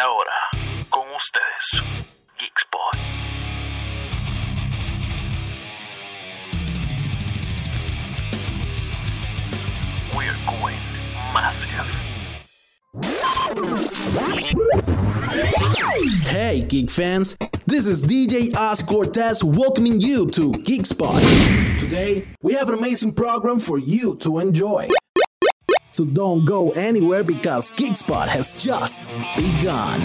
Ahora, con ustedes, Geekspot. We're going massive. Hey, geek fans! This is DJ Oz Cortez welcoming you to Geek Spot. Today, we have an amazing program for you to enjoy. So don't go anywhere because Geek Spot has just begun.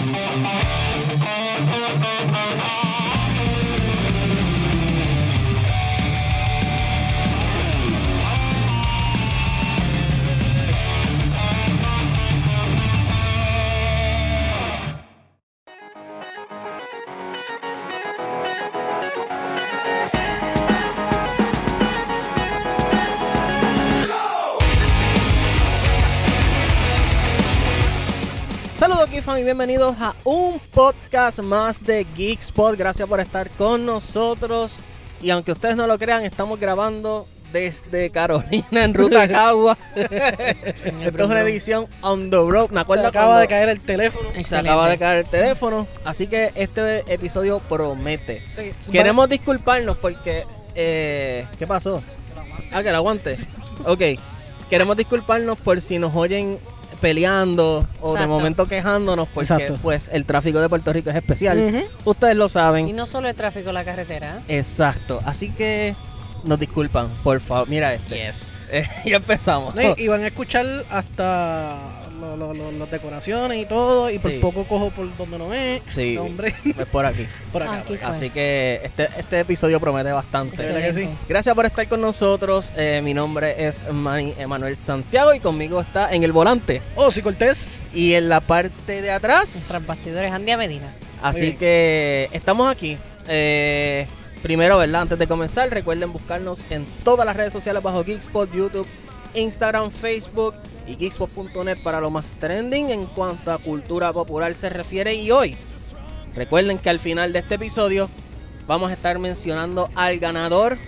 Y bienvenidos a un podcast más de Geekspot. Gracias por estar con nosotros. Y aunque ustedes no lo crean, estamos grabando desde Carolina en Ruta Cagua. Esta es una edición on the road. Me acuerdo Se acaba cuando de caer el teléfono. Se acaba de caer el teléfono. Así que este episodio promete. Sí, Queremos disculparnos porque. eh, ¿Qué pasó? Ah, que lo aguante. Ok. Queremos disculparnos por si nos oyen peleando o de momento quejándonos porque Exacto. pues el tráfico de Puerto Rico es especial. Ustedes lo saben. Y no solo el tráfico en la carretera. Exacto. Así que nos disculpan, por favor. Mira este. Eh, ya empezamos. No, y, y van a escuchar hasta lo- lo- lo- las decoraciones y todo. Y por Sí. poco cojo por donde no es. Sí. No, hombre, Es por aquí. por acá. Aquí por acá. fue. Así que este, este episodio promete bastante. Verdad que sí. Excelente. Gracias por estar con nosotros. Eh, mi nombre es Manny Emanuel Santiago y conmigo está en el volante Oh, sí, Cortés. y en la parte de atrás. Nuestras bastidores, Andia Medina. Así bien. que estamos aquí. Eh, primero, ¿verdad? Antes de comenzar, recuerden buscarnos en todas las redes sociales bajo Geekspot, YouTube, Instagram, Facebook y Geekspot.net para lo más trending en cuanto a cultura popular se refiere. Y hoy, recuerden que al final de este episodio vamos a estar mencionando al ganador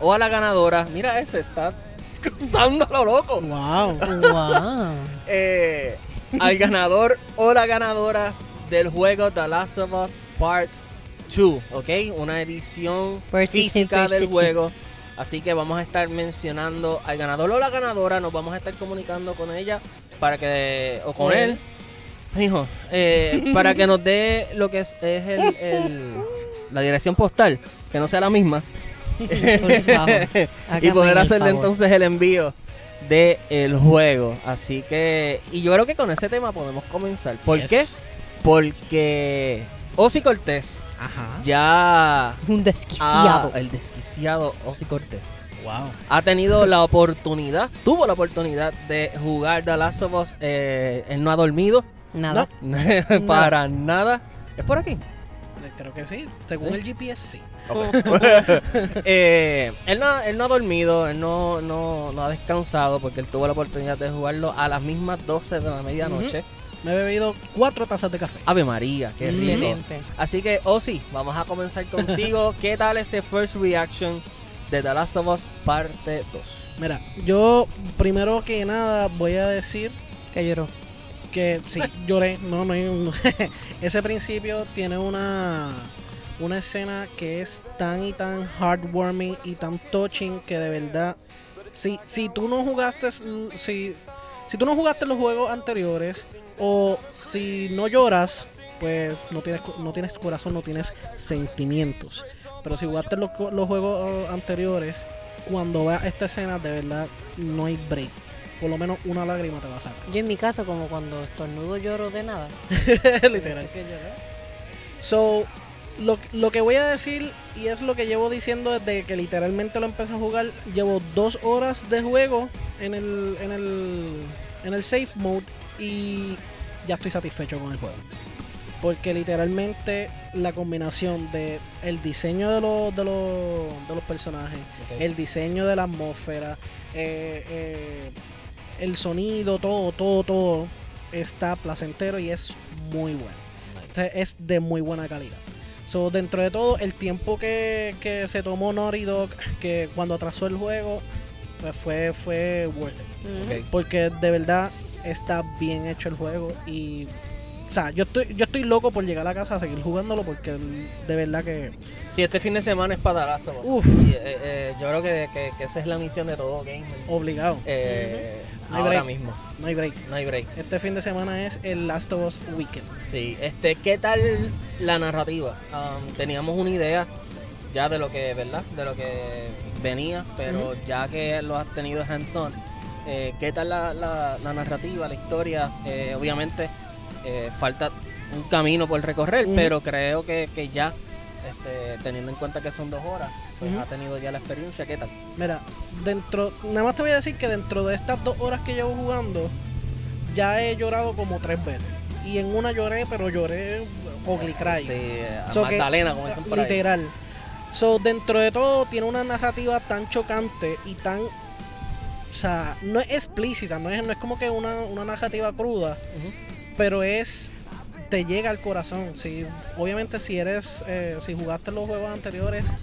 o a la ganadora. Mira ese, está cruzando lo loco Wow. wow. eh, al ganador o la ganadora del juego The Last of Us Part 2, ¿ok? Una edición Part 16, física del 16. juego. Así que vamos a estar mencionando al ganador o la ganadora, nos vamos a estar comunicando con ella para que, o con él, hijo, eh, para que nos dé lo que es, es el, el- la dirección postal, que no sea la misma, y poder hacerle entonces el envío de el juego. Así que, y yo creo que con ese tema podemos comenzar. ¿Por Yes. qué? Porque Ozzy Cortés Ajá. ya Un desquiciado. ah, el desquiciado Ozzy Cortés Wow. ha tenido la oportunidad, tuvo la oportunidad de jugar The Last of Us. eh, él no ha dormido Nada. para nada. Es por aquí. Creo que sí. Según ¿Sí? el GPS, sí. Eh, él, no, él no ha dormido, él no, no, no ha descansado porque él tuvo la oportunidad de jugarlo a las mismas 12 de la medianoche. Me he bebido cuatro tazas de café. Ave María, qué rico. Excelente. Así que, Ozzy, vamos a comenzar contigo. ¿Qué tal ese first reaction de The Last of Us parte 2? Mira, yo primero que nada voy a decir Que lloró. que sí, lloré. No, no, hay un- Ese principio tiene una una escena que es tan y tan heartwarming y tan touching que de verdad si si tú no jugaste si si tú no jugaste los juegos anteriores o si no lloras pues no tienes no tienes corazón no tienes sentimientos pero si jugaste los, los juegos eh, anteriores cuando veas esta escena de verdad no hay break por lo menos una lágrima te va a sacar Yo en mi caso, como cuando estornudo lloro de nada. Literal. So, lo, lo que voy a decir, y es lo que llevo diciendo desde que literalmente lo empecé a jugar, llevo dos horas de juego en el, en el, en el safe mode y ya estoy satisfecho con el juego. Porque literalmente la combinación de el diseño de los, de los, de los personajes, el diseño de la atmósfera, eh, eh, el sonido, todo, todo, todo está placentero y es muy bueno. Es de muy buena calidad. So, dentro de todo, el tiempo que, que se tomó Naughty Dog, que cuando atrasó el juego, pues fue, fue worth it. Porque de verdad está bien hecho el juego y O sea, yo estoy, yo estoy loco por llegar a la casa a seguir jugándolo porque de verdad que. Si este fin de semana es para The Last of Us. Uf. Y, eh, eh, yo creo que, que- que esa es la misión de todo gamer. Obligado. Eh, No ahora break. mismo. No hay break. No hay break. Este fin de semana es el Last of Us Weekend. Sí, este, ¿qué tal la narrativa? Um, teníamos una idea ya de lo que, ¿verdad? De lo que venía, pero ya que lo has tenido hands-on, eh, ¿qué tal la, la- la narrativa, la historia? Eh, obviamente eh, falta un camino por recorrer, pero creo que, que ya, este, teniendo en cuenta que son dos horas, pues ha tenido ya la experiencia, ¿qué tal? Mira, dentro. Nada más te voy a decir que dentro de estas dos horas que llevo jugando, ya he llorado como tres veces. Y en una lloré, pero lloré ugly cry. Sí, que- Magdalena, como dicen por ahí. Literal. So, dentro de todo, tiene una narrativa tan chocante y tan. O sea, no es explícita, no es, no es como que una, una narrativa cruda, pero es. Te llega al corazón. Si, obviamente, si eres. eh, si jugaste los juegos anteriores.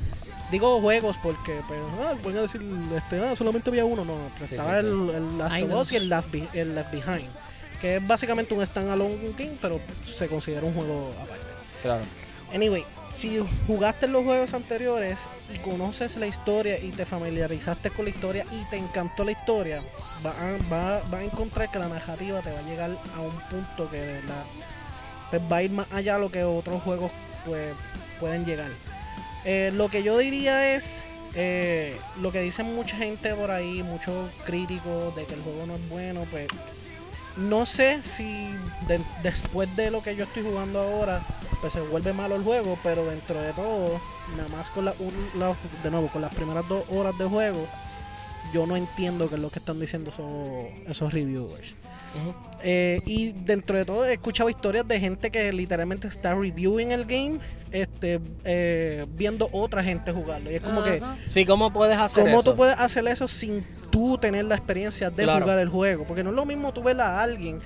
Digo juegos porque, pues, ah, pueden decir, este, ah, solamente había uno. No, pero Sí, estaba sí, sí. El, el Last of Us dos. y el Left, Be- el Left Behind. Que es básicamente un standalone game, pero se considera un juego aparte. Claro. Anyway, si jugaste los juegos anteriores y conoces la historia y te familiarizaste con la historia y te encantó la historia, va a, va- a encontrar que la narrativa te va a llegar a un punto que de verdad pues, va a ir más allá de lo que otros juegos pues, pueden llegar. Eh, lo que yo diría es eh, lo que dicen mucha gente por ahí, muchos críticos de que el juego no es bueno, pues no sé si de- después de lo que yo estoy jugando ahora, pues se vuelve malo el juego, pero dentro de todo, nada más con la, un- la- de nuevo, con las primeras dos horas de juego, yo no entiendo qué es lo que están diciendo esos, esos reviewers. Eh, y dentro de todo he escuchado historias de gente que literalmente está reviewing el game, este, eh, viendo otra gente jugarlo. Y es como que. Sí, ¿cómo puedes hacer ¿cómo eso? tú puedes hacer eso sin tú tener la experiencia de Claro. jugar el juego? Porque no es lo mismo tú ver a alguien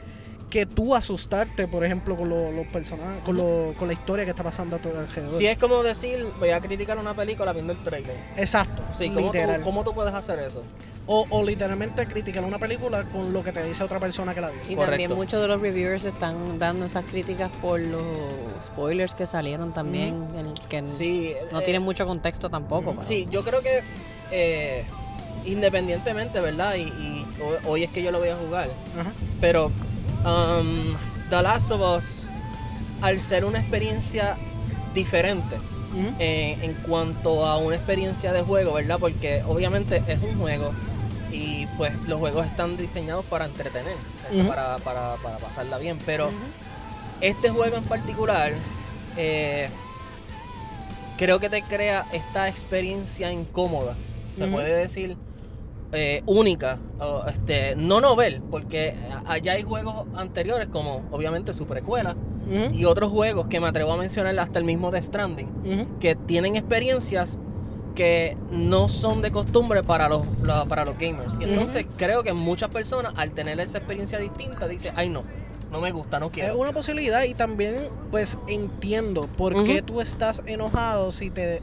que tú asustarte, por ejemplo, con lo- los personajes, con, lo- con la historia que está pasando a tu alrededor. Si es como decir, voy a criticar una película viendo el trailer. Exacto, Sí, ¿cómo tú, literal. cómo tú puedes hacer eso? O, o literalmente criticar una película con lo que te dice otra persona que la vio. Y Correcto. también muchos de los reviewers están dando esas críticas por los spoilers que salieron también, en el que Sí. no eh, tienen mucho contexto tampoco. Sí, yo creo que eh, independientemente, ¿verdad? Y, y ho- hoy es que yo lo voy a jugar. Ajá. Pero um, The Last of Us, al ser una experiencia diferente eh, en cuanto a una experiencia de juego, ¿verdad? Porque obviamente es un juego y pues los juegos están diseñados para entretener, para, para, para pasarla bien. Pero este juego en particular eh, creo que te crea esta experiencia incómoda. Se puede decir eh, única, este, no novel, porque allá hay juegos anteriores como obviamente su precuela y otros juegos que me atrevo a mencionar hasta el mismo de Stranding, que tienen experiencias que no son de costumbre para los, la- para los gamers. Y entonces creo que muchas personas al tener esa experiencia distinta dicen, ay no, no me gusta, no Es quiero. una posibilidad y también pues entiendo por qué tú estás enojado si te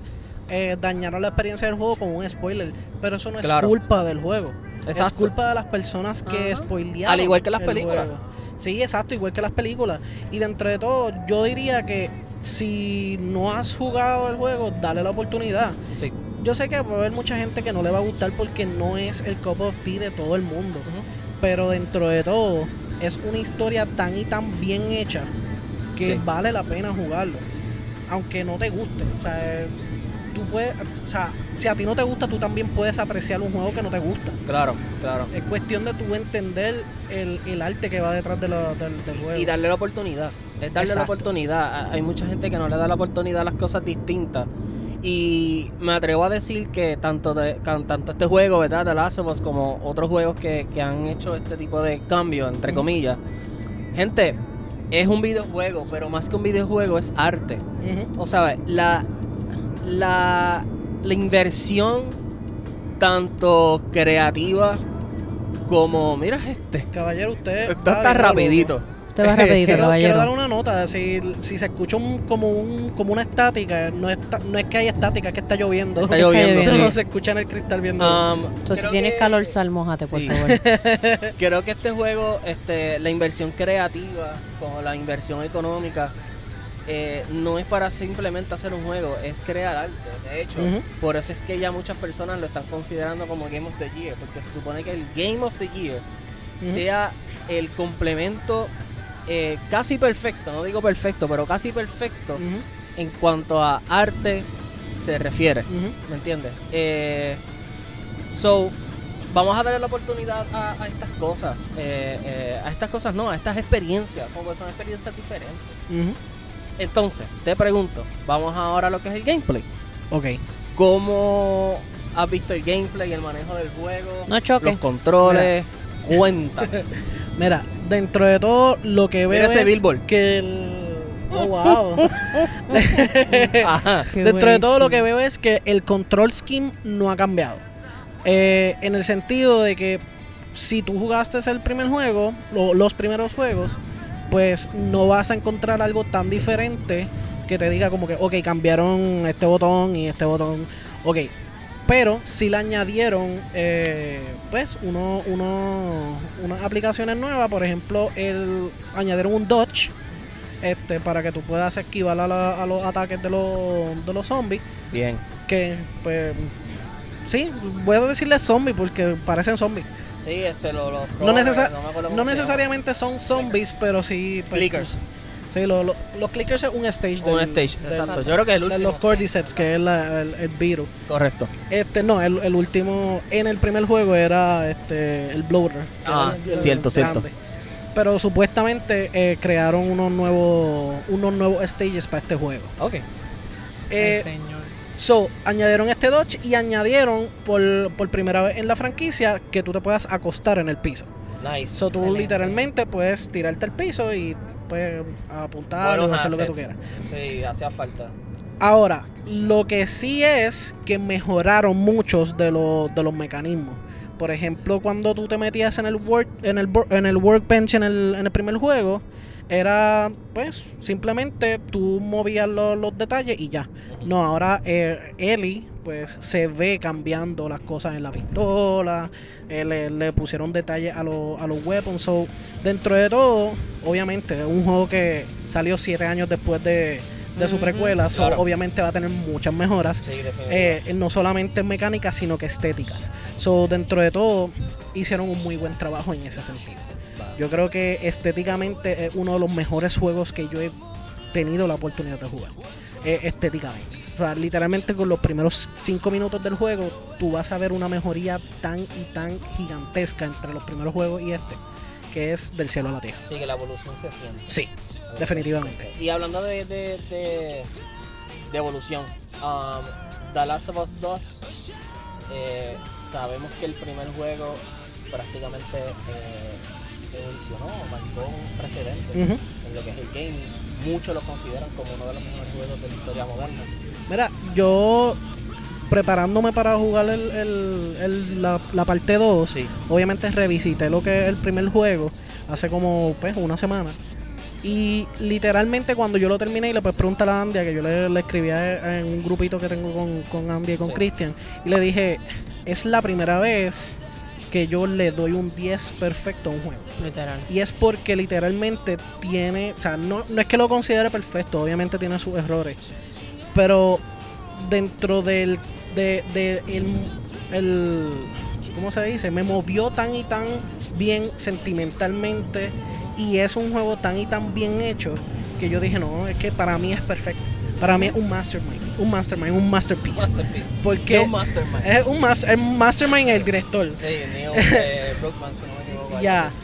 eh, dañaron la experiencia del juego con un spoiler. Pero eso no es Claro. culpa del juego. Es Exacto. culpa de las personas que Ajá. spoilearon. Al igual que las el películas. juego. Sí, exacto, igual que las películas. Y dentro de todo, yo diría que si no has jugado el juego, dale la oportunidad. Sí. Yo sé que va a haber mucha gente que no le va a gustar porque no es el cup of tea de todo el mundo. Pero dentro de todo, es una historia tan y tan bien hecha que Sí. vale la pena jugarlo. Aunque no te guste. O sea, tú puedes. O sea, si a ti no te gusta, tú también puedes apreciar un juego que no te gusta. Claro, claro. Es cuestión de tú entender el, el arte que va detrás de la- del, del juego. Y darle la oportunidad. Es darle la oportunidad. Hay mucha gente que no le da la oportunidad a las cosas distintas. Y me atrevo a decir que tanto de, tanto este juego, ¿verdad? De Last of Us, como otros juegos que, que han hecho este tipo de cambio, entre comillas. Gente, es un videojuego, pero más que un videojuego es arte. O sea, la, la, la inversión tanto creativa como, mira este, Caballero, usted. Esto va está bien rapidito. Te vas rapidito, quiero, quiero dar caballero. una nota. Si, si se escucha un- como, un, como una estática, no es, ta- no es que hay estática, es que está lloviendo. Está lloviendo, lloviendo. No se escucha en el cristal viendo. Um, Entonces, si tienes que- calor, sal, mójate, por Sí. favor. Creo que este juego, este, la inversión creativa, como la inversión económica, eh, no es para simplemente hacer un juego, es crear arte. De hecho, por eso es que ya muchas personas lo están considerando como Game of the Year, porque se supone que el Game of the Year sea el complemento eh, casi perfecto, no digo perfecto, pero casi perfecto en cuanto a arte se refiere. ¿Me entiendes? Eh, so, vamos a darle la oportunidad a, a estas cosas. eh, eh, a estas cosas no, a estas experiencias, porque son experiencias diferentes. Entonces, te pregunto, vamos ahora a lo que es el gameplay. Ok. ¿Cómo has visto el gameplay, el manejo del juego? No choque. Los controles. Cuéntame. Mira, dentro de todo lo que veo Mira ese es billboard. que el... Oh, wow. Ajá. Dentro de todo lo que veo es que el control scheme no ha cambiado. Eh, en el sentido de que si tú jugaste el primer juego, lo- los primeros juegos, pues no vas a encontrar algo tan diferente que te diga como que, ok, cambiaron este botón y este botón. Ok. Pero si le añadieron, eh, pues, uno, uno, unas aplicaciones nuevas. Por ejemplo, el añadieron un dodge este, para que tú puedas esquivar a, la- a los ataques de los, de los zombies. Bien. Que, pues, sí, voy a decirle zombies porque parecen zombies. Sí, este, lo- los No, necesariamente son zombies, pero sí. pues, Clickers. Sí, lo- lo- los clickers es un stage. Un del- stage, del- exacto. Yo creo que el de último. los cordyceps, que es la- el, el virus. Correcto. Este, no, el, el último, en el primer juego era este el bloater. Ah, era el- cierto, el cierto. Pero supuestamente eh, crearon unos nuevos, unos nuevos stages para este juego. Ok. Eh, señor. So, añadieron este dodge y añadieron por, por primera vez en la franquicia que tú te puedas acostar en el piso. Nice. So, tú Excelente. literalmente puedes tirarte al piso y pues apuntar o hacer lo que tú quieras. Sí, hacía falta. Ahora, lo que sí es que mejoraron muchos de los, de los mecanismos. Por ejemplo, cuando tú te metías en el work, en el, en el workbench en el, en el primer juego, era pues simplemente tú movías lo- los detalles y ya. No, ahora eh, Ellie pues se ve cambiando las cosas en la pistola, eh, le, le pusieron detalles a, los- a los weapons. So, dentro de todo, obviamente, es un juego que salió siete años después de, de su precuela, so, Claro. obviamente va a tener muchas mejoras. Sí, definitivamente. Eh, no solamente en mecánica, sino que estéticas. So, dentro de todo, hicieron un muy buen trabajo en ese sentido. Yo creo que estéticamente es uno de los mejores juegos que yo he tenido la oportunidad de jugar. eh, estéticamente. O sea, literalmente con los primeros cinco minutos del juego, tú vas a ver una mejoría tan y tan gigantesca entre los primeros juegos y este, que es del cielo a la tierra. Sí, que la evolución se siente. Sí, definitivamente. siente. Y hablando de, de, de, de evolución, um, The Last of Us 2, eh, sabemos que el primer juego prácticamente eh, evolucionó, marcó un precedente Ujú. en lo que es el gaming. Muchos lo consideran como uno de los mejores juegos de la historia moderna. Mira, yo preparándome para jugar el, el- el- la, la parte 2, Sí. obviamente revisité lo que es el primer juego hace como pues, una semana. Y literalmente cuando yo lo terminé y le pues pregunté a la Andia, que yo le, le escribía en un grupito que tengo con, con Andy y con Sí. Cristian, y le dije, es la primera vez que yo le doy un 10 perfecto a un juego. Literal. Y es porque literalmente tiene, o sea, no, no es que lo considere perfecto, obviamente tiene sus errores, pero dentro del, de, de el, el- ¿cómo se dice? Me movió tan y tan bien sentimentalmente y es un juego tan y tan bien hecho que yo dije, no, es que para mí es perfecto. Para mí es un mastermind, un mastermind, un masterpiece. Masterpiece. Porque Mastermind. es un, mas- es un mastermind el director. Sí, Neil eh, Brookman, si no me equivoco. Ya. así.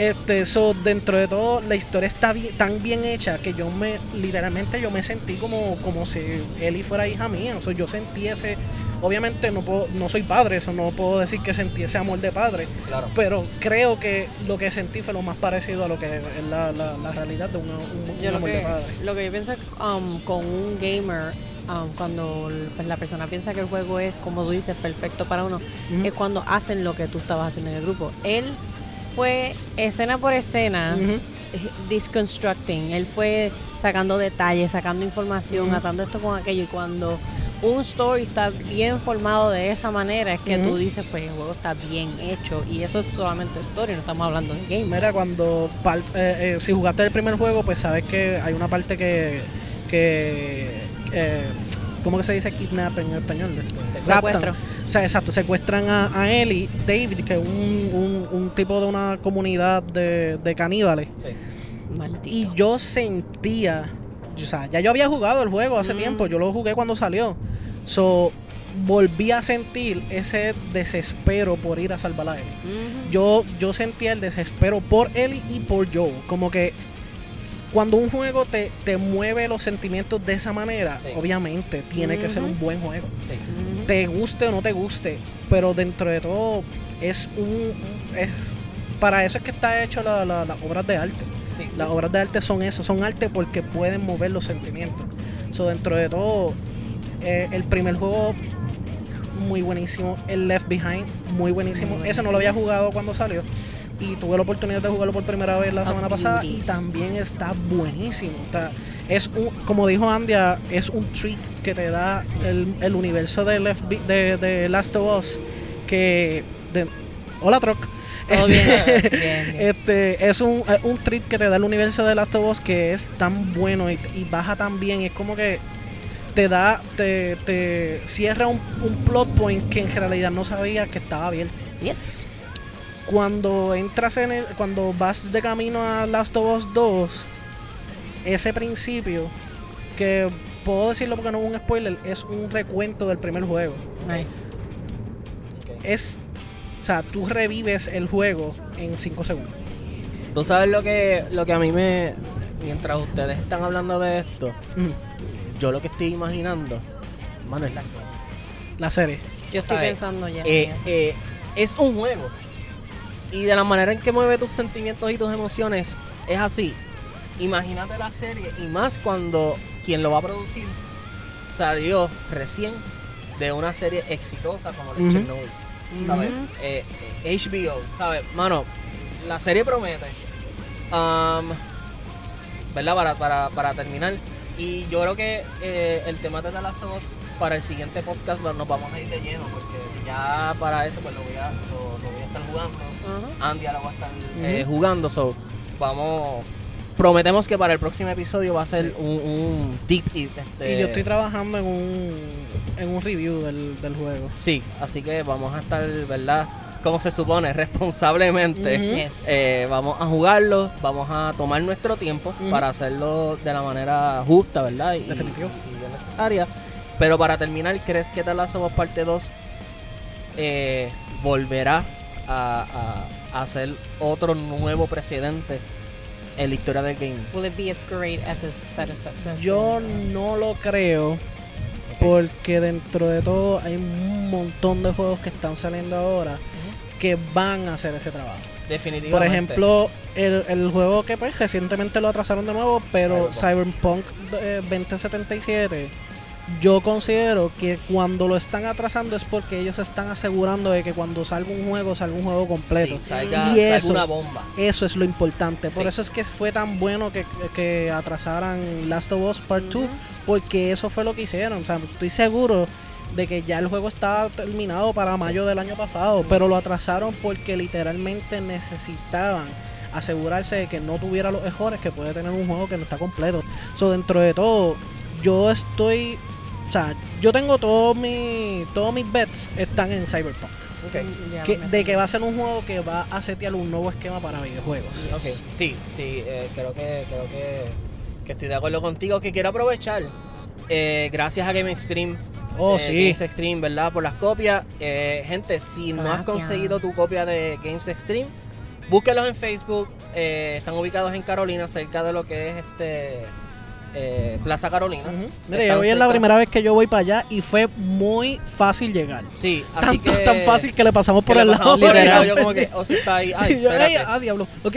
Este, so, dentro de todo, la historia está bien- tan bien hecha que yo me, literalmente, yo me sentí como, como si Eli fuera hija mía. O sea, yo sentí ese, obviamente no puedo, no soy padre, eso no puedo decir que sentí ese amor de padre, Claro. pero creo que lo que sentí fue lo más parecido a lo que es la, la- la realidad de un, un Yo lo amor de que, padre. lo que yo pienso um, con un gamer, um, cuando pues, la persona piensa que el juego es, como tú dices, perfecto para uno, es cuando hacen lo que tú estabas haciendo en el grupo. Él fue escena por escena, Ujú. disconstructing. Él fue sacando detalles, sacando información, atando esto con aquello. Y cuando un story está bien formado de esa manera, es que tú dices, pues el juego está bien hecho. Y eso es solamente story, no estamos hablando de game. Mira, cuando eh, eh, si jugaste el primer juego, pues sabes que hay una parte que, que eh, ¿cómo que se dice kidnap en español? Secuestro. O sea, exacto, secuestran a, a Ellie, David, que es un, un, un tipo de una comunidad de, de caníbales. Sí. Maldito. Y yo sentía, o sea, ya yo había jugado el juego hace Mm. tiempo, yo lo jugué cuando salió. So, volví a sentir ese desespero por ir a salvar a Ellie Ujú. yo, yo sentía el desespero por él y por Joe. Como que cuando un juego te, te mueve los sentimientos de esa manera, Sí. obviamente tiene que ser un buen juego. Sí. Te guste o no te guste, pero dentro de todo es un... Es, para eso es que está hecho la- la- las obras de arte. Sí. Las obras de arte son eso, son arte porque pueden mover los sentimientos. So, dentro de todo, eh, el primer juego muy buenísimo, el Left Behind muy buenísimo. Muy Ese no lo había jugado cuando salió y tuve la oportunidad de jugarlo por primera vez la semana pasada y también está buenísimo. Está- es un, como dijo Andia, es un treat que te da el, el universo de, Left Be- de, de Last of Us que de, hola Troc. Todo bien, bien, bien. Este es un, un trip que te da el universo de Last of Us que es tan bueno y, y baja tan bien. Es como que te da, te, te cierra un, un plot point que en realidad no sabía que estaba abierto. Yes. Cuando entras en el, cuando vas de camino a Last of Us 2, ese principio, que puedo decirlo porque no es un spoiler, es un recuento del primer juego. Nice. Es, o sea, tú revives el juego en 5 segundos. Tú sabes lo que, lo que a mí me. Mientras ustedes están hablando de esto, yo lo que estoy imaginando, mano, es la serie. La serie. Yo estoy ¿Sabes? pensando ya. Eh, eh, es un juego. Y de la manera en que mueve tus sentimientos y tus emociones, es así. Imagínate la serie, y más cuando quien lo va a producir salió recién de una serie exitosa como la de Ujú. Chernobyl. ¿sabes? Ujú. Eh, eh, HBO, ¿sabes? Mano, la serie promete. Am, ¿Verdad? Para, para, para terminar. Y yo creo que eh, el tema de The Last of Us, para el siguiente podcast nos vamos a ir de lleno, porque ya para eso pues lo voy a, lo, lo voy a estar jugando. Ajá. Andy ahora va a estar eh, jugando, so vamos... Prometemos que para el próximo episodio va a ser un, un deep y, este, Y yo estoy trabajando en un, en un review del, del juego. Sí, así que vamos a estar, ¿verdad? Como se supone, responsablemente. Eh, vamos a jugarlo, vamos a tomar nuestro tiempo para hacerlo de la manera justa, ¿verdad? Y, Definitivo. y bien necesaria. Pero para terminar, ¿crees que The Last of Us Parte 2 eh, volverá a, a- a hacer otro nuevo precedente en la historia del game? Will it be as great as his predecessor? Yo no lo creo porque dentro de todo hay un montón de juegos que están saliendo ahora que van a hacer ese trabajo. Definitivamente. Por ejemplo, el, el juego que pues recientemente lo atrasaron de nuevo, pero Cyberpunk, eh, 2077, yo considero que cuando lo están atrasando es porque ellos están asegurando de que cuando salga un juego, salga un juego completo. Sí, salga, Y salga eso- una bomba. Eso es lo importante. Por Sí. eso es que fue tan bueno que, que atrasaran Last of Us Part 2, Ujú. porque eso fue lo que hicieron. O sea, estoy seguro de que ya el juego estaba terminado para mayo del año pasado, pero lo atrasaron porque literalmente necesitaban asegurarse de que no tuviera los errores que puede tener un juego que no está completo. So, dentro de todo, yo estoy, o sea, yo tengo todos mis todos mis bets están en Cyberpunk. Ya, Que- me- de que va a ser un juego que va a setear un nuevo esquema para videojuegos. Ok, sí, sí, eh, creo que creo que, que estoy de acuerdo contigo. Que quiero aprovechar, eh, gracias a Game Extreme. Oh, eh, sí. Games Extreme, ¿verdad? Por las copias. Eh, gente, si no has conseguido tu copia de Games Extreme, búsquelos en Facebook. eh, están ubicados en Carolina, cerca de lo que es este eh, Plaza Carolina. Ujú. Mira, hoy es la primera vez que yo voy para allá y fue muy fácil llegar. Sí, así Tanto que, tan fácil que le pasamos por el lado. Literal. Yo como que, o sea, está ahí. Ay, yo, "Ay, espérate. ah, diablo. Ok.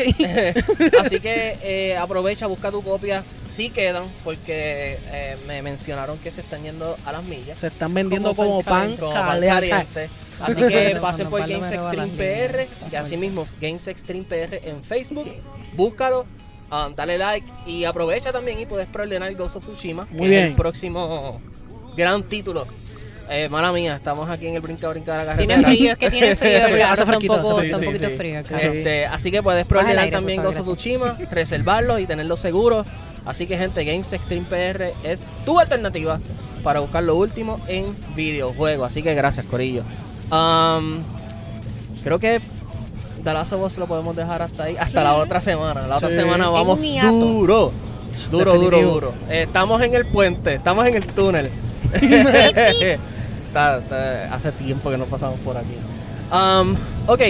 Así que eh, aprovecha, busca tu copia. Sí quedan, porque eh, me mencionaron que se están yendo a las millas. Se están vendiendo Como como, pan pan caliente. caliente. Así que pasen por Games Extreme PR, y así mismo Games Extreme PR en Facebook. Búscalo. Um, dale like y aprovecha también y puedes preordenar Ghost of Tsushima, Muy que es bien. el próximo gran título. Eh, mala mía, estamos aquí en el brinca brinca de la carretera. Tiene frío, es que tiene frío. Hace está un poco, está un frío. poquito Sí, sí. frío. Este, así que puedes aire, también Ghost of Tsushima, reservarlo y tenerlo seguro. Así que gente, Games Extreme PR es tu alternativa para buscar lo último en videojuegos. Así que gracias, Corillo. Um, creo que The Last of Us lo podemos dejar hasta ahí, hasta la otra semana. La otra semana vamos duro. Duro, duro, Definitivo. duro. Eh, estamos en el puente, estamos en el túnel. Está- está- hace tiempo que no pasamos por aquí. Um, ok,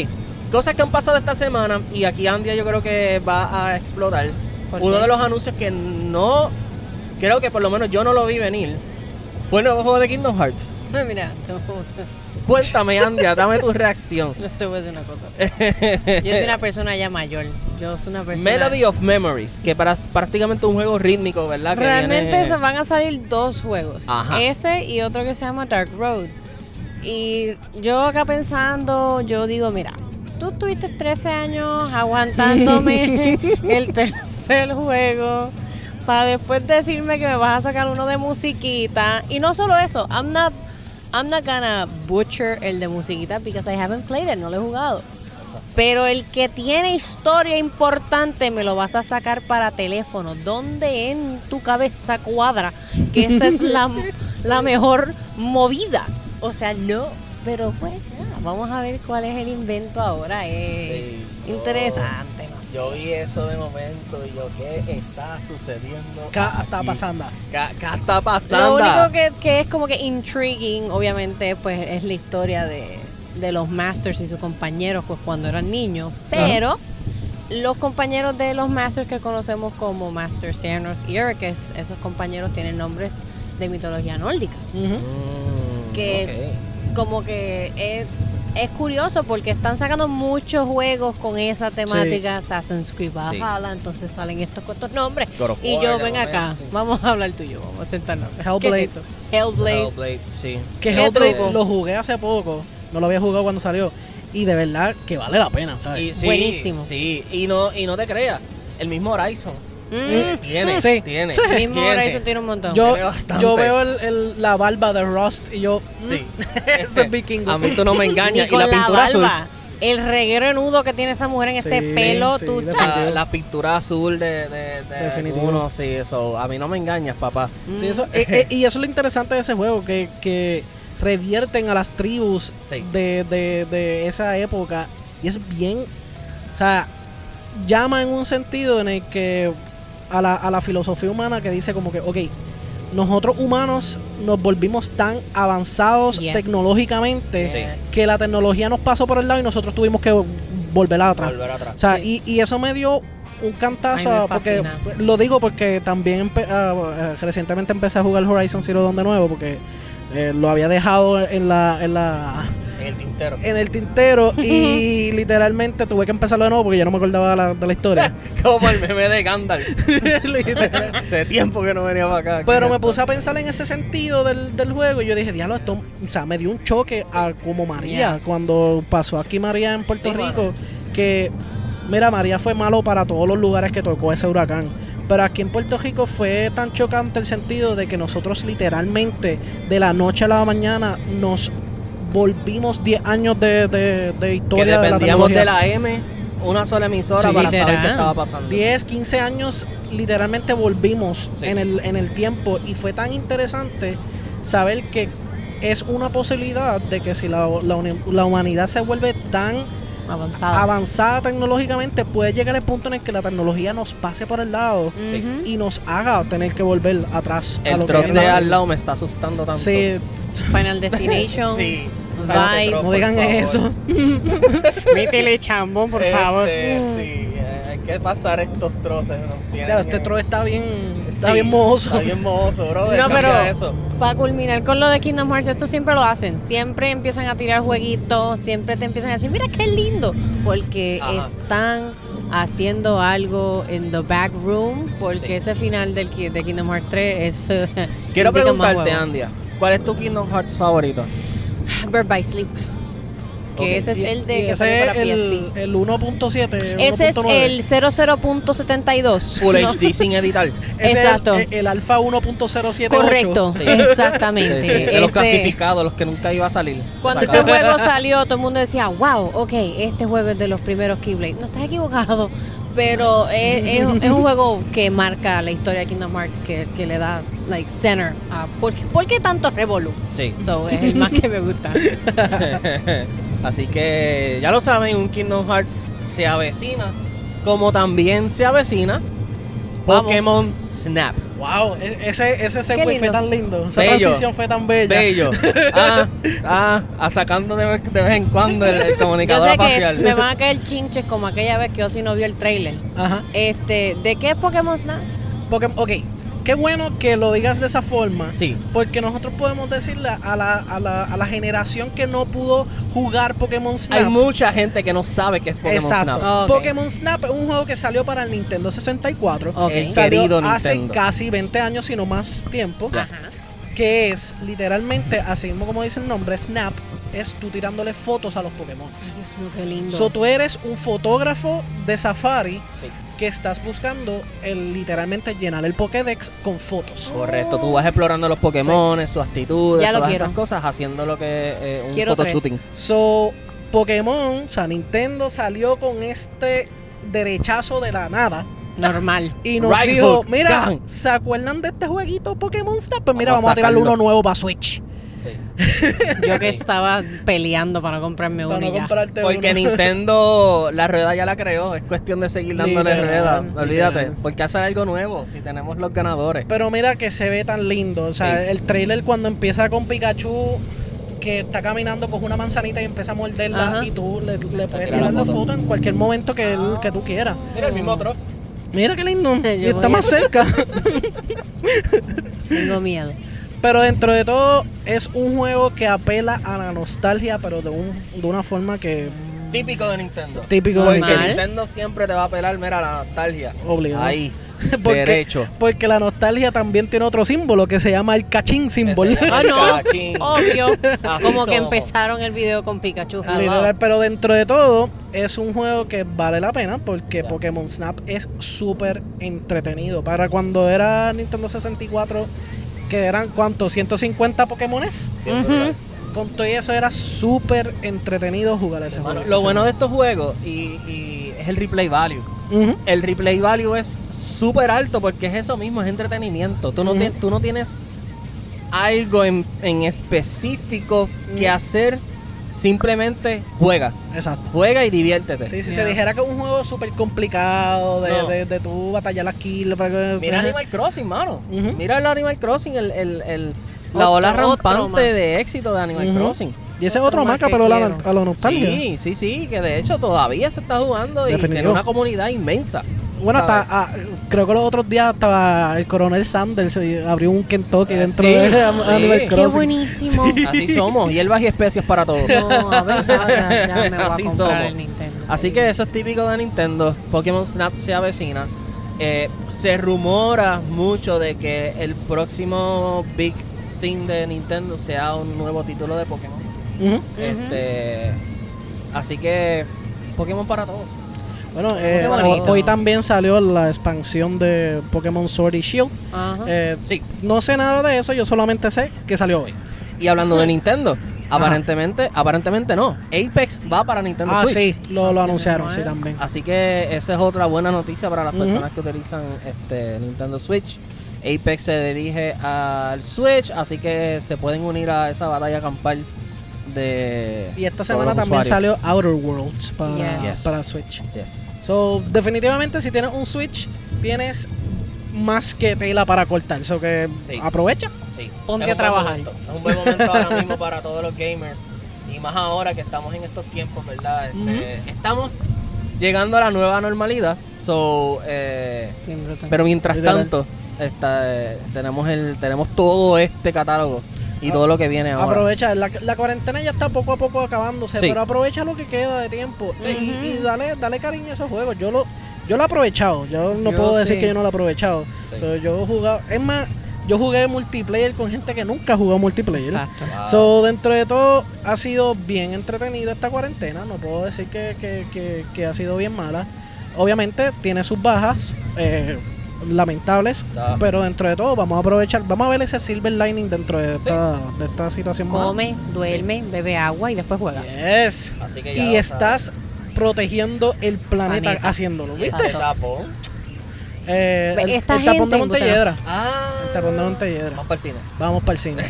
cosas que han pasado esta semana y aquí Andia yo creo que va a explotar. ¿Por Uno qué? de los anuncios que no, creo que por lo menos yo no lo vi venir, fue el nuevo juego de Kingdom Hearts. Mira, Cuéntame Andia, dame tu reacción. yo te voy a decir una cosa. Yo soy una persona ya mayor. Yo soy una persona. Melody of Memories, que para prácticamente un juego rítmico, ¿verdad? Que Realmente viene- se van a salir dos juegos. Ajá. Ese y otro que se llama Dark Road. Y yo acá pensando, yo digo, mira, tú tuviste 13 años aguantándome el tercer juego para después decirme que me vas a sacar uno de musiquita. Y no solo eso, I'm not, I'm not gonna butcher el de musiquita because I haven't played it, no lo he jugado. Pero el que tiene historia importante me lo vas a sacar para teléfono. ¿Dónde en tu cabeza cuadra que esa es la, la mejor movida? O sea, no. Pero pues, nada, vamos a ver cuál es el invento ahora. Sí, interesante. Yo vi eso de momento y yo, ¿qué está sucediendo? ¿Qué está pasando? ¿Qué, qué está Lo pasando? único que, que es como que intriguing, obviamente, pues es la historia de, de los Masters y sus compañeros pues cuando eran niños. Pero los compañeros de los Masters que conocemos como Master Xehanort y Ericus, esos compañeros tienen nombres de mitología nórdica. Mm, Que- Como que es, es curioso porque están sacando muchos juegos con esa temática, Assassin's Creed Sí. Entonces salen estos con estos nombres. Y yo, ven acá, sí. vamos a hablar tú y yo, vamos a sentarnos. ¿Qué es Hellblade. Hellblade. Hellblade, sí. Que Hellblade truco. lo jugué hace poco. No lo había jugado cuando salió. Y de verdad que vale la pena, ¿sabes? Y, sí, Buenísimo. Sí, y no, y no te creas, el mismo Horizon Mm. tiene, Sí. tiene, mismo tiene. Horizon tiene un montón. yo, yo veo el, el- la barba de Rust y yo. mm, Sí. Ese es vikingo. A mí tú no me engañas. Y con la la, pintura azul. barba. El reguero nudo que tiene esa mujer en ese Sí, pelo, sí, tú. La, la pintura azul de, de, de Definitivo. uno, sí, eso. A mí no me engañas, papá. Sí, eso, eh, eh, y eso es lo interesante de ese juego, que, que revierten a las tribus Sí. de, de- de esa época. Y es bien, o sea, llama en un sentido en el que a la, a la filosofía humana que dice como que, ok, nosotros humanos nos volvimos tan avanzados Yes. tecnológicamente Yes. que la tecnología nos pasó por el lado y nosotros tuvimos que volver atrás. Volver atrás. O sea, Sí. y, y eso me dio un cantazo, Ay, porque fascina. lo digo porque también empe- eh, recientemente empecé a jugar Horizon Zero Dawn de nuevo, porque eh, lo había dejado en la, en la En el tintero. en el tintero y literalmente tuve que empezarlo de nuevo porque ya no me acordaba de la, de la historia. Como el meme de Gandalf. Hace tiempo que no venía para acá. Pero ¿Qué me puse a pensar en ese sentido del, del juego y yo dije, diablo, esto, o sea, me dio un choque a como María, Yeah. cuando pasó aquí María en Puerto Sí, Rico, que, mira, María fue malo para todos los lugares que tocó ese huracán. Pero aquí en Puerto Rico fue tan chocante el sentido de que nosotros literalmente de la noche a la mañana nos volvimos 10 años de, de, de Que historia de la dependíamos de la M, una sola emisora Sí, para saber literal. qué estaba pasando. 10, 15 años literalmente volvimos Sí. en, el, en el tiempo y fue tan interesante saber que es una posibilidad de que si la, la la humanidad se vuelve tan Avanzado. avanzada tecnológicamente, puede llegar el punto en el que la tecnología nos pase por el lado Sí. Y nos haga tener que volver atrás. a El lo que de la- al lado me está asustando tanto. Sí, Final Destination. Sí. Sácate, no digan eso. Métele chambón, por Este, favor. Sí, hay que pasar estos troces. este eh, tro está bien, está sí, bien mohoso. Está bien mohoso, bro. No, pero eso. para culminar con lo de Kingdom Hearts, esto siempre lo hacen. Siempre empiezan a tirar jueguitos, siempre te empiezan a decir, mira qué lindo, porque Ajá. están haciendo algo en the back room, porque Sí. ese final del, de Kingdom Hearts 3 es... Quiero preguntarte. Andia, ¿cuál es tu Kingdom Hearts favorito? Bird by Sleep. que Ok. ese es Y- el de que ese salió para es el, PSP. el 1.7. Ese es 1.9. el 00.72. Full No. HD sin editar. Ese es el- Exacto. El, el Alpha 1.078. Correcto, Sí. exactamente. Sí, sí, de los clasificados, los que nunca iba a salir. Cuando O ese juego salió, todo el mundo decía, wow, ok, este juego es de los primeros Keyblade. No estás equivocado, pero es, es- es un juego que marca la historia de Kingdom Hearts, que, que le da, like, center. a ¿por, qué- por qué tanto revolú? Sí. So, es el más que me gusta. Así que ya lo saben, un Kingdom Hearts se avecina, como también se avecina Vamos. Pokémon Snap. Wow, e- ese, ese segue fue tan lindo. Esa Bello. transición fue tan bella. Bello. Ah, ah, ah, sacando de, de vez en cuando el, el Yo comunicador que facial. me van a caer chinches como aquella vez que Ozzy no vio el trailer. Ajá. Este, ¿de qué es Pokémon Snap? Porque, ok, qué bueno que lo digas de esa forma. Sí. Porque nosotros podemos decirle a la, a la, a la generación que no pudo jugar Pokémon Snap. Hay mucha gente que no sabe qué es Pokémon Exacto. Snap. Ok. Pokémon Snap es un juego que salió para el Nintendo 64. Ok. El Salió querido hace Nintendo. casi 20 años, si no más tiempo. Ajá. Que es literalmente, así mismo como dice el nombre, Snap, es tú tirándole fotos a los Pokémon. Ay, Dios mío, qué lindo. So, tú eres un fotógrafo de Safari Sí. Que estás buscando el literalmente llenar el Pokédex con fotos. Correcto, tú vas explorando los Pokémon, sus actitudes, Ya lo todas quiero. esas cosas, haciendo lo que eh, un Quiero tres. photoshooting. So, Pokémon, o sea, Nintendo salió con este derechazo de la nada Normal. y nos Right dijo, hook, mira, gang. ¿se acuerdan de este jueguito Pokémon Snap? Pues mira, Vamos a vamos a tirarle uno nuevo para Switch. Yo que estaba peleando para comprarme Para uno no y ya. comprarte Porque uno. Nintendo la rueda ya la creó, es cuestión de seguir dándole Literal, rueda. Olvídate, literal. porque hacer algo nuevo si tenemos los ganadores. Pero mira que se ve tan lindo. O sea, Sí. el trailer cuando empieza con Pikachu que está caminando, coge una manzanita y empieza a morderla Ajá. y tú le, le puedes tirar la la foto. en cualquier momento que, él- que tú quieras. Mira el mismo otro. Mira qué lindo. Yo y está más cerca. Tengo miedo. Pero dentro de todo es un juego que apela a la nostalgia, pero de, un, de una forma que Típico de Nintendo. típico de Porque Normal. Nintendo siempre te va a apelar, mira, la nostalgia. Obligado. Ahí, Porque- derecho. Porque la nostalgia también tiene otro símbolo que se llama el cachín símbolo. Ah, no. Cachín. Obvio. Así Como que empezaron el video con Pikachu. Literal, pero dentro de todo es un juego que vale la pena porque. Pokémon Snap es súper entretenido. Para cuando era Nintendo 64, que eran cuántos, 150 Pokémones, Ujú. brutal. con todo eso era súper entretenido jugar ese juego. lo ese bueno de estos juegos y, y es el replay value. El replay value es súper alto porque es eso mismo, es entretenimiento. Tú no, ti- tú no tienes algo en, en específico que hacer, simplemente juega. Exacto. Juega y diviértete. Sí, si se dijera que es un juego súper complicado de, No. de, de tú batallar las kills. para que- Mira Animal Crossing, mano. Mira el Animal Crossing, el, el- el- la Otro- ola rampante de éxito de Animal. Crossing. Y ese es Otro más marca, pero la, a la nostalgia. Sí, sí, sí, que de hecho todavía se está jugando y Definitivo. tiene una comunidad inmensa. Bueno, hasta, ah, creo que los otros días estaba el coronel Sanders y abrió un Kentucky Ah, dentro sí, de sí. Animal Qué buenísimo. Así somos, hierbas y especias para todos. No, a ver, ya, ya me voy Así a comprar somos. el Nintendo. Así que eso es típico de Nintendo. Pokémon Snap se avecina. Eh, se rumora mucho de que el próximo Big Thing de Nintendo sea un nuevo título de Pokémon. Este, así que Pokémon para todos. Bueno, eh, hoy también salió la expansión de Pokémon Sword y Shield. Ajá. Eh, Sí. no sé nada de eso, yo solamente sé que salió hoy. Y hablando de Nintendo, aparentemente, aparentemente no. Apex va para Nintendo Ah, Switch. sí, lo, lo Así anunciaron, sí, también. Así que esa es otra buena noticia para las personas que utilizan este Nintendo Switch. Apex se dirige al Switch, así que se pueden unir a esa batalla campal de. Y esta semana también usuarios. salió Outer Worlds para, Yes. para Switch. Yes. So, definitivamente, si tienes un Switch, tienes más que tela para cortar. So que Sí. aprovecha. Sí. Ponte a trabajar. momento. Es un buen momento ahora mismo para todos los gamers. Y más ahora que estamos en estos tiempos, ¿verdad? Este, Estamos llegando a la nueva normalidad. So, eh. Pero mientras tanto, está, eh, tenemos el tenemos todo este catálogo y todo lo que viene ahora. Aprovecha, la, la cuarentena ya está poco a poco acabándose, Sí. pero aprovecha lo que queda de tiempo y, dale, dale cariño a esos juegos. Yo lo, yo lo he aprovechado, yo no Yo puedo decir que yo no lo he aprovechado. Sí. So, yo he jugado, es más, yo jugué multiplayer con gente que nunca jugó multiplayer. Exacto. So, dentro de todo, ha sido bien entretenida esta cuarentena. No puedo decir que, que- que- que ha sido bien mala. Obviamente, tiene sus bajas eh, lamentables. Pero dentro de todo, vamos a aprovechar. Vamos a ver ese silver lining dentro de esta, de esta situación. mala. Come, duerme, bebe agua y después juega. Yes. Así que ya Y estás protegiendo el planeta, Planeta. haciéndolo. ¿Viste? Eh, el, Esta el tapón de Montelledra. Ah. El tapón de Montelledra. Vamos para el cine. Vamos para el cine.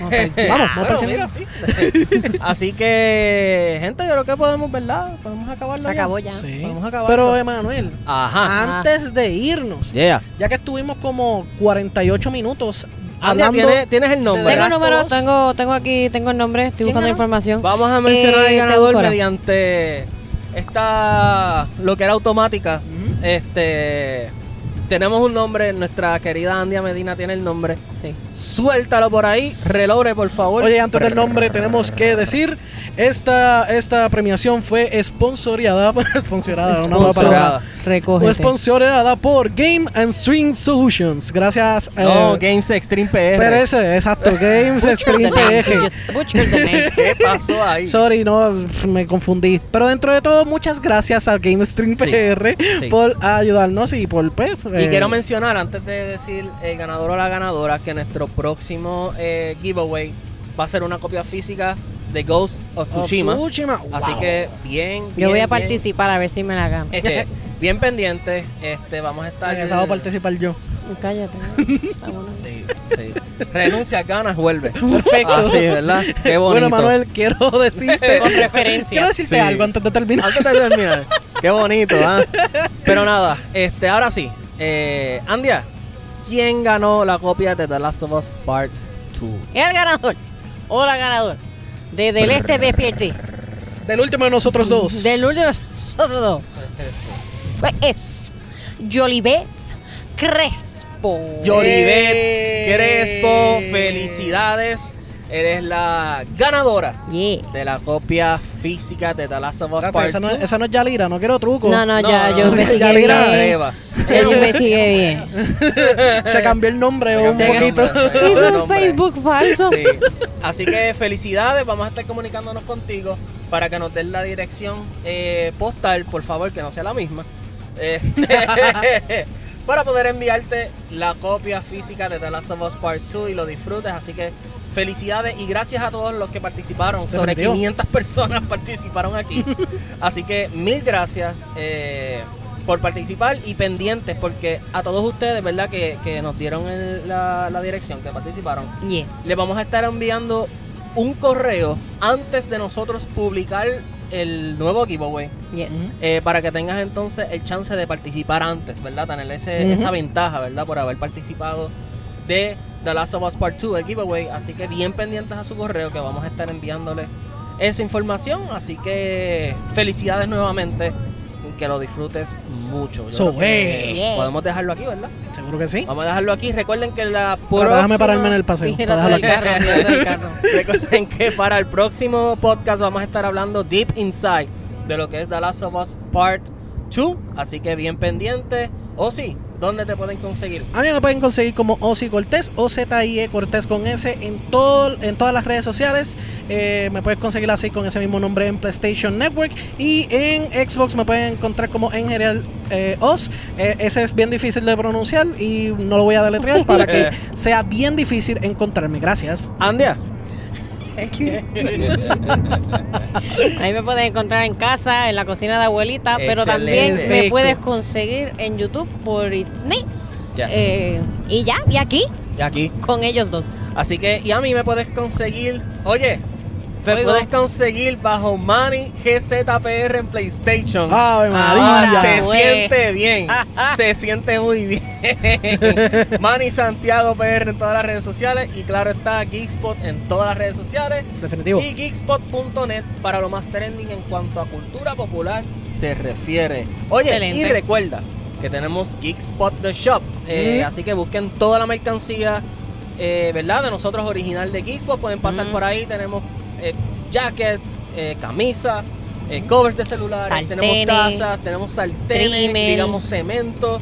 Vamos, vamos, para el cine. Bueno, mira, sí. Así que, gente, yo creo que podemos, ¿verdad? Podemos acabarlo Se acabó ya. Sí. Podemos acabarlo. Pero, Emanuel, Ajá. antes de irnos, Yeah. ya que estuvimos como 48 minutos Andia, hablando. ¿tienes, tienes el nombre. Tengo Last número, tengo, tengo aquí, tengo el nombre, estoy ¿Quién buscando ganó? información. Vamos a mencionar Eh, el ganador mediante esta lo que era automática. Este tenemos un nombre, nuestra querida Andia Medina tiene el nombre. Sí. Suéltalo por ahí, relobre por favor. Oye, antes del nombre tenemos que decir, esta, esta premiación fue sponsoreada, sponsoreada, una nueva Sponsoreada. palabra. Recógete. Fue sponsoreada por Game and Stream Solutions. Gracias. No, eh, Games Extreme PR. pero ese, exacto, Games the name. ¿Qué pasó ahí? Sorry, no, me confundí. Pero dentro de todo, muchas gracias a Game Stream Sí, PR sí. por ayudarnos y por pues. Y eh, quiero mencionar, antes de decir el ganador o la ganadora, que nuestro próximo eh, giveaway va a ser una copia física de Ghost of of Tsushima. Tsushima. Así que bien, Yo voy bien, a participar a ver si me la gano. Bien, este, bien pendiente. Este, vamos a estar. Voy a participar yo. Cállate. Sí, sí. Renuncia, ganas, vuelve. Perfecto. Así, ¿verdad? Qué bonito. Bueno, Manuel, quiero decirte. Con referencias. quiero decirte Sí. algo antes de terminar. Antes de terminar. Qué bonito, ¿ah? Pero nada, este, ahora sí. Eh, Andia, ¿quién ganó la copia de The Last of Us Part 2? El ganador. O la ganadora. De Del Este BPT. Del último de nosotros dos. Del último de nosotros dos. Fue es Jolibes Crespo. Yolibet Eh. Crespo, felicidades. Eres la ganadora Yeah. de la copia física de The Last of Us Espérate, Part esa, no, 2. esa no es Yalira, no quiero truco. No, no, ya, No, yo no, investigué ya bien. Yo investigué bien. Se cambió el nombre un Se cambió el poquito. nombre. Hizo un nombre. Facebook falso. Sí. Así que felicidades, vamos a estar comunicándonos contigo para que nos den la dirección eh, postal, por favor, que no sea la misma. Eh, para poder enviarte la copia física de The Last of Us Part 2 y lo disfrutes. Así que felicidades y gracias a todos los que participaron. Sobre Definitivo. 500 personas participaron aquí. Así que mil gracias. eh, por participar y pendientes porque a todos ustedes, ¿verdad? Que, que nos dieron el- la, la dirección, que participaron, Yeah. le vamos a estar enviando un correo antes de nosotros publicar el nuevo giveaway Yes. eh, para que tengas entonces el chance de participar antes, ¿verdad? Tener ese, esa ventaja, ¿verdad? Por haber participado de The Last of Us Part 2, el giveaway. Así que bien pendientes a su correo que vamos a estar enviándole esa información. Así que felicidades nuevamente. Que lo disfrutes mucho. Yo So, hey. Yeah. Podemos dejarlo aquí, ¿verdad? Seguro que sí. Vamos a dejarlo aquí. Recuerden que la Pero próxima... déjame pararme en el paseo. Tírate para carro, carro. Recuerden que para el próximo podcast vamos a estar hablando deep inside de lo que es The Last of Us Part 2. Así que bien pendiente. O sí, ¿dónde te pueden conseguir? A mí me pueden conseguir como Ozzy Cortés o ZIE Cortés con S en, todo, en todas las redes sociales. Eh, me puedes conseguir así con ese mismo nombre en PlayStation Network. Y en Xbox me pueden encontrar como en general eh, Oz. Eh, ese es bien difícil de pronunciar y no lo voy a deletrear para que sea bien difícil encontrarme. Gracias. Andia. Ahí me puedes encontrar en casa, en la cocina de abuelita, pero también me puedes conseguir en YouTube por It's Me. Ya. Eh, y ya, y aquí, Y aquí. con ellos dos. Así que, y a mí me puedes conseguir. Oye. Oigo. puedes conseguir bajo Manny GZPR en PlayStation. ¡Ave Ahora, María! Se güey. siente bien. Se siente muy bien. Manny Santiago PR en todas las redes sociales. Y claro está Geekspot en todas las redes sociales. Definitivo. Y geekspot.net para lo más trending en cuanto a cultura popular se refiere. Oye, Excelente. y recuerda que tenemos Geekspot The Shop. eh, Mm. Así que busquen toda la mercancía, eh, ¿verdad? De nosotros original de Geekspot. Pueden pasar Mm. por ahí. Tenemos eh, jackets, eh, camisas, eh, covers de celulares, tenemos tazas, tenemos sartenes, digamos cemento.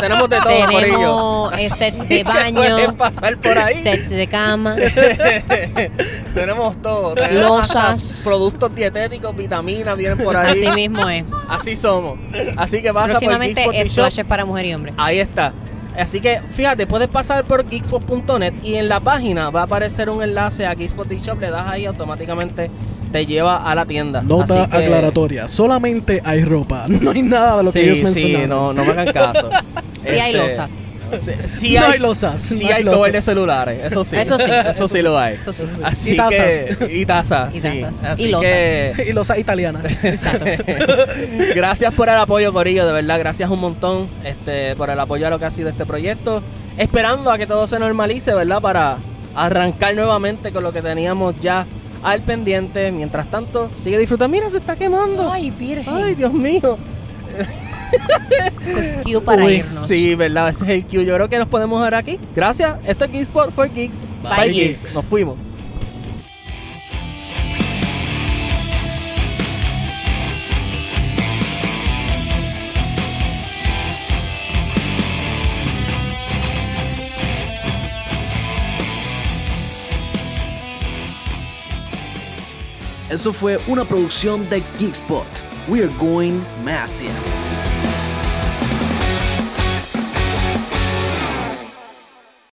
Tenemos de todo. Tenemos eh, sets de baño, pueden pasar por ahí. sets de cama. tenemos todo. Tenemos Losas. productos dietéticos, vitaminas, vienen por ahí. Así mismo es. Así somos. Así que pasa por Próximamente Shop. splashes para mujer y hombre. Ahí está. Así que fíjate, puedes pasar por geekspot.net y en la página va a aparecer un enlace a Geekspot Shop, le das ahí automáticamente te lleva a la tienda. Nota Así que- aclaratoria. Solamente hay ropa. No hay nada de lo que sí, ellos sí, mencionaron. no, no me hagan caso. Sí hay Este, losas. Sí, sí No hay, hay losas, Sí no hay hay losas. cover de celulares, eso sí. Eso sí. Eso sí lo hay. Eso sí. Así Y tazas. que y tazas, Y sí. tazas. Así Y losas. que y losa italiana. Exacto. gracias por el apoyo, Corillo, de verdad, gracias un montón este, por el apoyo a lo que ha sido este proyecto. Esperando a que todo se normalice, ¿verdad? Para arrancar nuevamente con lo que teníamos ya al pendiente. Mientras tanto, sigue disfrutando. Mira, se está quemando. Ay, virgen. Ay, Dios mío. Eso es cue para Uy, irnos. Sí, ¿verdad? Ese es el cue. Yo creo que nos podemos ver aquí. Gracias. Esto es Geekspot for Geeks. Bye, Geeks. Nos fuimos. Eso fue una producción de Geekspot. We are going massive.